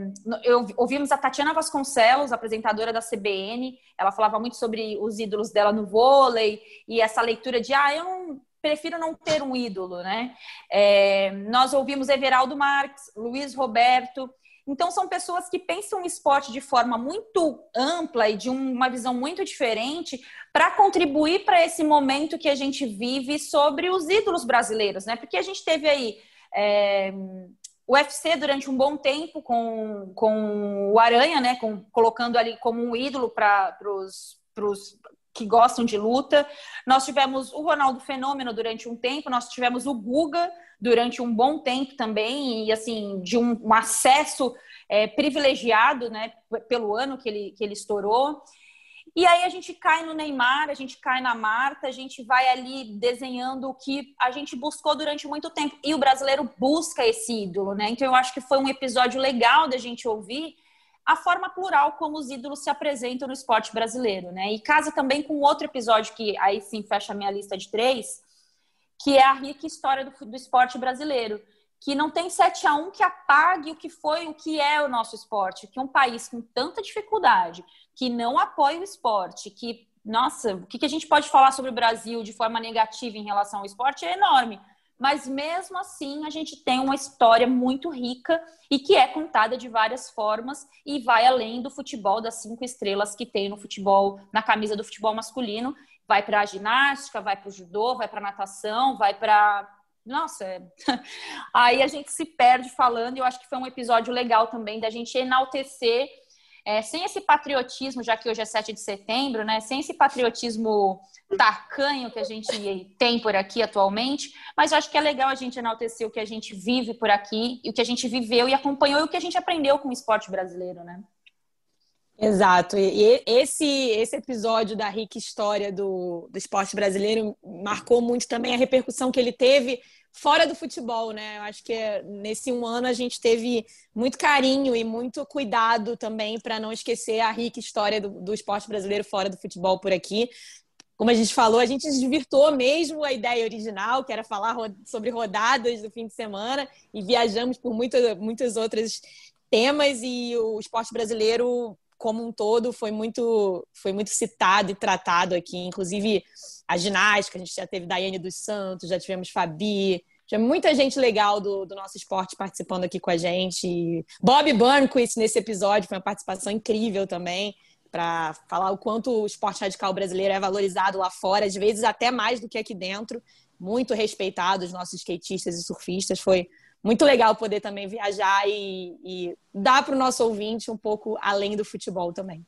eu, ouvimos a Tatiana Vasconcelos, apresentadora da CBN, ela falava muito sobre os ídolos dela no vôlei e essa leitura de, ah, eu não, prefiro não ter um ídolo, né? É, nós ouvimos Everaldo Marques, Luiz Roberto. Então, são pessoas que pensam o esporte de forma muito ampla e de uma visão muito diferente para contribuir para esse momento que a gente vive sobre os ídolos brasileiros, né? Porque a gente teve aí. É, o UFC durante um bom tempo com, com o Aranha, né? Com, colocando ali como um ídolo para os que gostam de luta. Nós tivemos o Ronaldo Fenômeno durante um tempo, nós tivemos o Guga durante um bom tempo também, e assim, de um, um acesso é, privilegiado, né? Pelo ano que ele, que ele estourou. E aí a gente cai no Neymar, a gente cai na Marta, a gente vai ali desenhando o que a gente buscou durante muito tempo. E o brasileiro busca esse ídolo, né? Então eu acho que foi um episódio legal da gente ouvir a forma plural como os ídolos se apresentam no esporte brasileiro, né? E casa também com outro episódio que aí sim fecha a minha lista de três, que é a rica história do, do esporte brasileiro que não tem 7 a 1 que apague o que foi, o que é o nosso esporte, que um país com tanta dificuldade, que não apoia o esporte, que, nossa, o que a gente pode falar sobre o Brasil de forma negativa em relação ao esporte é enorme. Mas mesmo assim, a gente tem uma história muito rica e que é contada de várias formas e vai além do futebol das cinco estrelas que tem no futebol, na camisa do futebol masculino. Vai para a ginástica, vai para o judô, vai para a natação, vai para nossa, é... [laughs] aí a gente se perde falando, eu acho que foi um episódio legal também da gente enaltecer, é, sem esse patriotismo, já que hoje é 7 de setembro, né? Sem esse patriotismo tacanho que a gente tem por aqui atualmente, mas eu acho que é legal a gente enaltecer o que a gente vive por aqui, e o que a gente viveu e acompanhou, e o que a gente aprendeu com o esporte brasileiro, né? Exato. E esse, esse episódio da rica história do, do esporte brasileiro marcou muito também a repercussão que ele teve fora do futebol, né? Eu acho que nesse um ano a gente teve muito carinho e muito cuidado também para não esquecer a rica história do, do esporte brasileiro fora do futebol por aqui. Como a gente falou, a gente desvirtuou mesmo a ideia original, que era falar sobre rodadas do fim de semana, e viajamos por muitas, muitas outras temas e o esporte brasileiro como um todo foi muito foi muito citado e tratado aqui, inclusive a ginástica, a gente já teve Daiane dos Santos, já tivemos Fabi, tinha muita gente legal do, do nosso esporte participando aqui com a gente. Bob Burnquist nesse episódio foi uma participação incrível também para falar o quanto o esporte radical brasileiro é valorizado lá fora, às vezes até mais do que aqui dentro. Muito respeitado os nossos skatistas e surfistas. Foi muito legal poder também viajar e, e dar para o nosso ouvinte um pouco além do futebol também.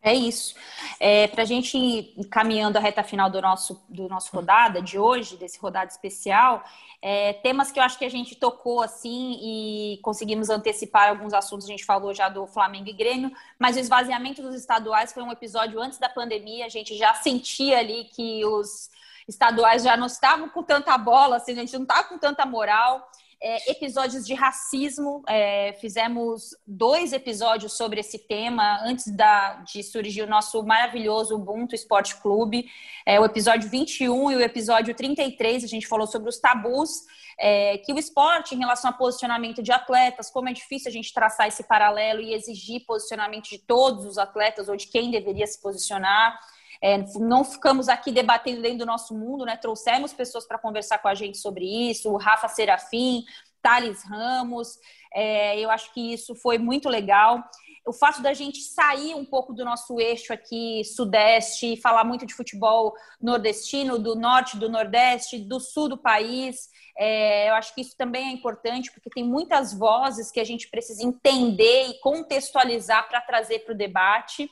É isso. É, para a gente ir caminhando a reta final do nosso, do nosso rodada de hoje, desse rodada especial, é, temas que eu acho que a gente tocou assim e conseguimos antecipar alguns assuntos. A gente falou já do Flamengo e Grêmio, mas o esvaziamento dos estaduais foi um episódio antes da pandemia. A gente já sentia ali que os estaduais já não estavam com tanta bola, assim, a gente não estava com tanta moral é, episódios de racismo. É, fizemos dois episódios sobre esse tema antes da, de surgir o nosso maravilhoso Ubuntu Esporte Clube. É, o episódio 21 e o episódio 33, a gente falou sobre os tabus é, que o esporte, em relação ao posicionamento de atletas, como é difícil a gente traçar esse paralelo e exigir posicionamento de todos os atletas ou de quem deveria se posicionar. É, não ficamos aqui debatendo dentro do nosso mundo, né? Trouxemos pessoas para conversar com a gente sobre isso, o Rafa Serafim, Thales Ramos. É, eu acho que isso foi muito legal. O fato da gente sair um pouco do nosso eixo aqui, sudeste, falar muito de futebol nordestino, do norte, do nordeste, do sul do país, É, eu acho que isso também é importante, porque tem muitas vozes que a gente precisa entender e contextualizar para trazer para o debate.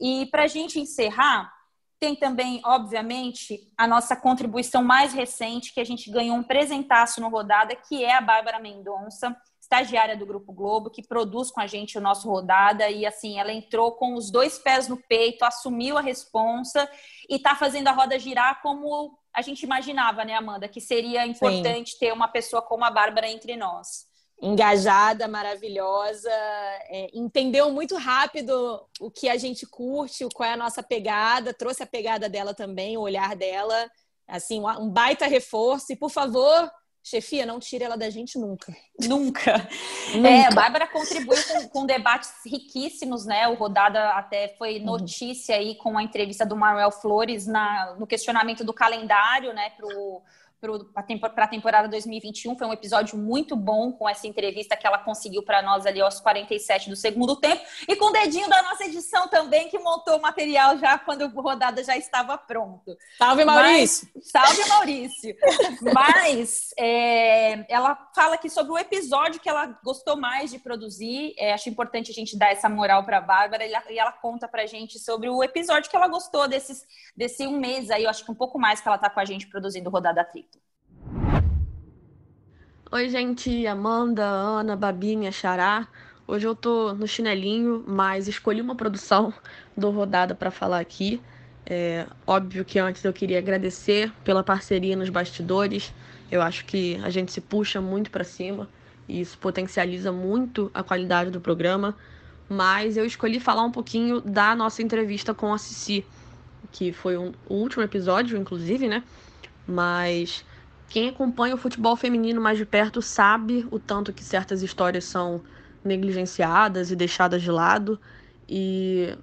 E para a gente encerrar, tem também, obviamente, a nossa contribuição mais recente, que a gente ganhou um presentaço no Rodada, que é a Bárbara Mendonça, estagiária do Grupo Globo, que produz com a gente o nosso Rodada. E, assim, ela entrou com os dois pés no peito, assumiu a responsa e está fazendo a roda girar como a gente imaginava, né, Amanda? Que seria importante Sim. ter uma pessoa como a Bárbara entre nós engajada, maravilhosa, é, entendeu muito rápido o que a gente curte, qual é a nossa pegada, trouxe a pegada dela também, o olhar dela, assim, um baita reforço. E, por favor, chefia, não tire ela da gente nunca. Nunca. [laughs] nunca. É, a Bárbara contribuiu com, com, debates riquíssimos, né? O Rodada até foi uhum. notícia aí com a entrevista do Manuel Flores na, no questionamento do calendário, né, pro para a temporada 2021. Foi um episódio muito bom com essa entrevista que ela conseguiu para nós ali aos 47 do segundo tempo. E com o dedinho da nossa edição também, que montou o material já quando a rodada já estava pronto. Salve, Maurício! Mas, salve, Maurício! [laughs] Mas é, ela fala aqui sobre o episódio que ela gostou mais de produzir. É, acho importante a gente dar essa moral para a Bárbara e ela, e ela conta para gente sobre o episódio que ela gostou desses, desse um mês aí, eu acho que um pouco mais que ela está com a gente produzindo Rodada Trip. Oi, gente, Amanda, Ana, Babinha, Xará. Hoje eu tô no chinelinho, mas escolhi uma produção [laughs] do Rodada para falar aqui. É óbvio que antes eu queria agradecer pela parceria nos bastidores. Eu acho que a gente se puxa muito para cima e isso potencializa muito a qualidade do programa. Mas eu escolhi falar um pouquinho da nossa entrevista com a Cici, que foi um, o último episódio, inclusive, né? Mas quem acompanha o futebol feminino mais de perto sabe o tanto que certas histórias são negligenciadas e deixadas de lado. E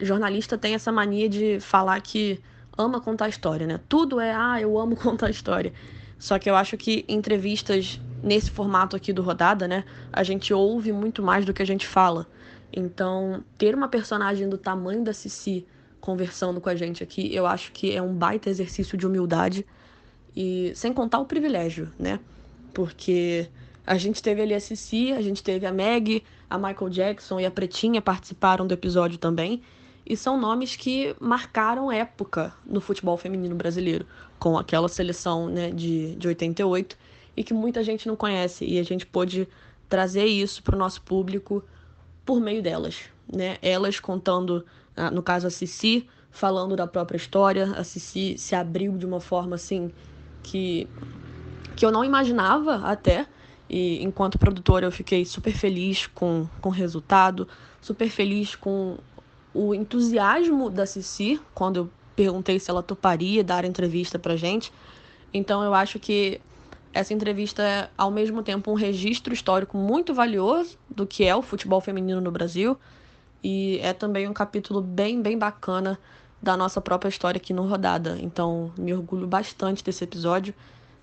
jornalista tem essa mania de falar que ama contar história, né? Tudo é, ah, eu amo [laughs] contar história. Só que eu acho que entrevistas nesse formato aqui do Rodada, né, a gente ouve muito mais do que a gente fala. Então, ter uma personagem do tamanho da Cici conversando com a gente aqui, eu acho que é um baita exercício de humildade e sem contar o privilégio, né? Porque a gente teve ali a Cici, a gente teve a Meg, a Michael Jackson e a Pretinha participaram do episódio também. E são nomes que marcaram época no futebol feminino brasileiro, com aquela seleção né, de, de 88, e que muita gente não conhece. E a gente pôde trazer isso para o nosso público por meio delas. Né? Elas contando, ah, no caso a Cici, falando da própria história. A Cici se abriu de uma forma assim que, que eu não imaginava até. E enquanto produtora eu fiquei super feliz com, com o resultado, super feliz com o entusiasmo da Cici quando eu perguntei se ela toparia dar entrevista pra gente. Então eu acho que essa entrevista é ao mesmo tempo um registro histórico muito valioso do que é o futebol feminino no Brasil e é também um capítulo bem, bem bacana da nossa própria história aqui no Rodada. Então, me orgulho bastante desse episódio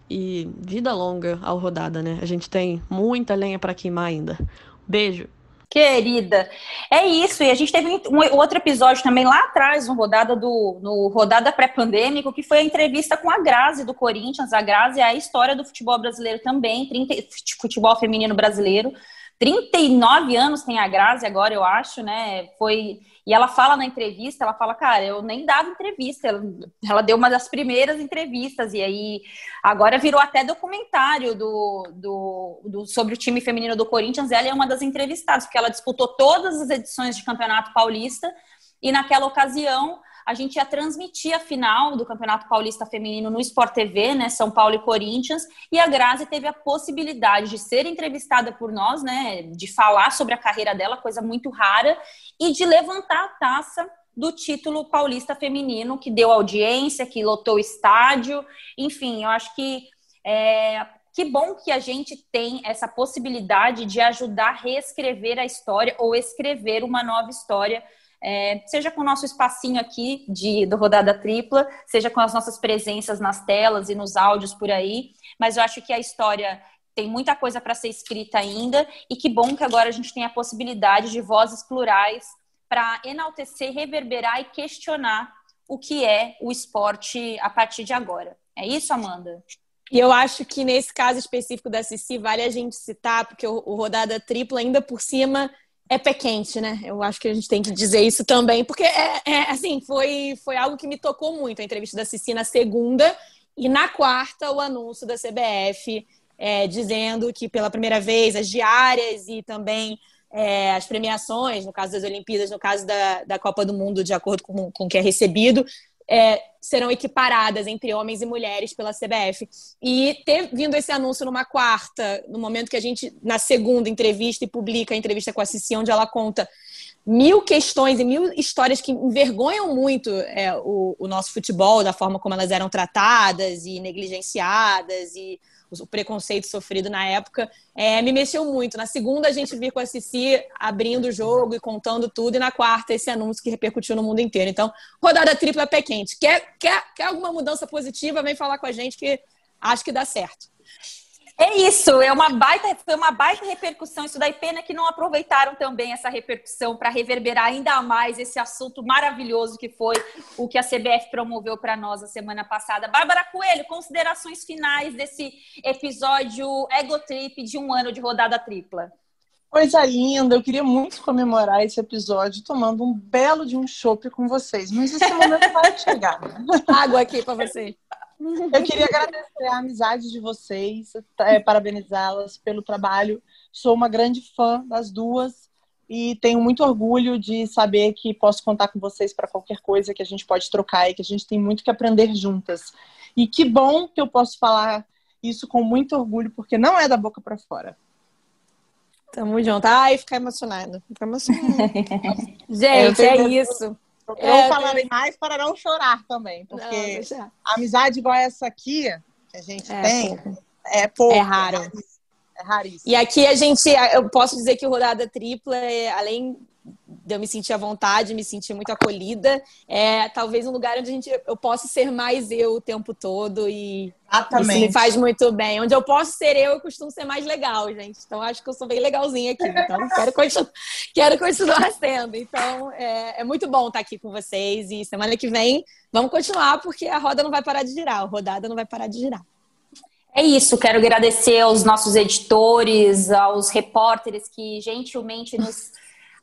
e vida longa ao Rodada, né? A gente tem muita lenha para queimar ainda. Beijo. Querida, é isso. E a gente teve um outro episódio também lá atrás, no rodada do no rodada pré-pandêmico, que foi a entrevista com a Grazi do Corinthians. A Grazi é a história do futebol brasileiro também, 30, futebol feminino brasileiro. 39 anos tem a Grazi agora, eu acho, né? Foi e ela fala na entrevista, ela fala, cara, eu nem dava entrevista. Ela, ela deu uma das primeiras entrevistas e aí agora virou até documentário do, do, do, sobre o time feminino do Corinthians. Ela é uma das entrevistadas porque ela disputou todas as edições de Campeonato Paulista e naquela ocasião a gente ia transmitir a final do Campeonato Paulista Feminino no Sport TV, né, São Paulo e Corinthians, e a Grazi teve a possibilidade de ser entrevistada por nós, né, de falar sobre a carreira dela, coisa muito rara, e de levantar a taça do título paulista feminino, que deu audiência, que lotou o estádio, enfim, eu acho que é, que bom que a gente tem essa possibilidade de ajudar a reescrever a história ou escrever uma nova história é, seja com o nosso espacinho aqui de do Rodada Tripla, seja com as nossas presenças nas telas e nos áudios por aí, mas eu acho que a história tem muita coisa para ser escrita ainda e que bom que agora a gente tem a possibilidade de vozes plurais para enaltecer, reverberar e questionar o que é o esporte a partir de agora. É isso, Amanda? E eu acho que nesse caso específico da Cici, vale a gente citar, porque o, o rodada tripla, ainda por cima, é pé quente, né? Eu acho que a gente tem que dizer isso também, porque é, é, assim, foi, foi algo que me tocou muito a entrevista da Cici na segunda e na quarta o anúncio da CBF é, dizendo que pela primeira vez as diárias e também é, as premiações, no caso das Olimpíadas, no caso da, da Copa do Mundo, de acordo com, com o que é recebido, é, serão equiparadas entre homens e mulheres pela CBF. E ter vindo esse anúncio numa quarta, no momento que a gente, na segunda entrevista, e publica a entrevista com a Cici, onde ela conta mil questões e mil histórias que envergonham muito é, o, o nosso futebol, da forma como elas eram tratadas e negligenciadas e o preconceito sofrido na época, é, me mexeu muito. Na segunda, a gente viu com a Cici abrindo o jogo e contando tudo, e na quarta, esse anúncio que repercutiu no mundo inteiro. Então, rodada tripla pé quente. Quer, quer, quer alguma mudança positiva? Vem falar com a gente que acho que dá certo. É isso, é uma baita, foi uma baita repercussão. Isso daí, pena que não aproveitaram também essa repercussão para reverberar ainda mais esse assunto maravilhoso que foi o que a CBF promoveu para nós a semana passada. Bárbara Coelho, considerações finais desse episódio Ego Trip de um ano de rodada tripla. Coisa linda, eu queria muito comemorar esse episódio tomando um belo de um chopp com vocês, mas esse momento vai chegar. [laughs] Água aqui para você. Eu queria agradecer a amizade de vocês, é, parabenizá-las pelo trabalho. Sou uma grande fã das duas e tenho muito orgulho de saber que posso contar com vocês para qualquer coisa que a gente pode trocar e que a gente tem muito que aprender juntas. E que bom que eu posso falar isso com muito orgulho, porque não é da boca para fora. Tamo junto. Ai, ficar emocionado. Ficar emocionado. [laughs] gente, é, é isso. Não é, falarei mais para não chorar também, porque não, a amizade igual essa aqui, que a gente é, tem, pouco. é pouco. É raro. É raríssimo. E aqui a gente, eu posso dizer que o Rodada Tripla, é, além eu me sentir à vontade, me sentir muito acolhida. É talvez um lugar onde a gente, eu possa ser mais eu o tempo todo e Exatamente. isso me faz muito bem. Onde eu posso ser eu, eu costumo ser mais legal, gente. Então acho que eu sou bem legalzinha aqui. Então quero, continu quero continuar [laughs] sendo. Então é, é muito bom estar aqui com vocês e semana que vem vamos continuar porque a roda não vai parar de girar, a rodada não vai parar de girar. É isso, quero agradecer aos nossos editores, aos repórteres que gentilmente nos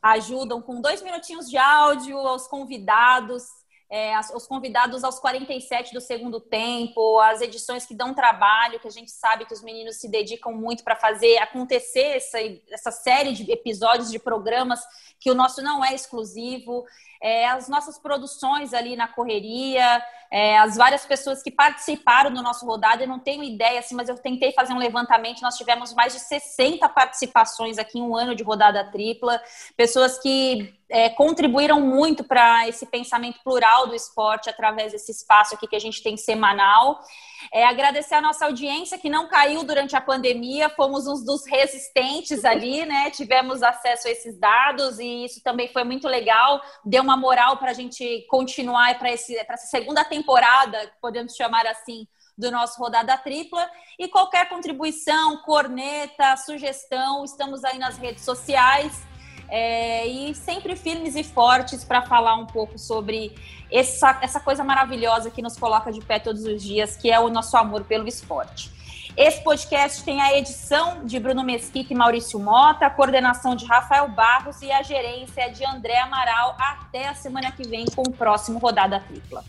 ajudam com dois minutinhos de áudio aos convidados, é, os convidados aos 47 do segundo tempo, as edições que dão trabalho, que a gente sabe que os meninos se dedicam muito para fazer acontecer essa, essa série de episódios de programas que o nosso não é exclusivo. É, as nossas produções ali na correria, é, as várias pessoas que participaram do nosso rodada. Eu não tenho ideia, assim, mas eu tentei fazer um levantamento. Nós tivemos mais de 60 participações aqui em um ano de rodada tripla, pessoas que é, contribuíram muito para esse pensamento plural do esporte através desse espaço aqui que a gente tem semanal. É, agradecer a nossa audiência que não caiu durante a pandemia, fomos uns dos resistentes ali, né? Tivemos acesso a esses dados e isso também foi muito legal, deu uma moral para a gente continuar para essa segunda temporada, podemos chamar assim, do nosso Rodada Tripla. E qualquer contribuição, corneta, sugestão, estamos aí nas redes sociais. É, e sempre firmes e fortes para falar um pouco sobre essa, essa coisa maravilhosa que nos coloca de pé todos os dias, que é o nosso amor pelo esporte. Esse podcast tem a edição de Bruno Mesquita e Maurício Mota, a coordenação de Rafael Barros e a gerência de André Amaral. Até a semana que vem com o próximo Rodada Tripla.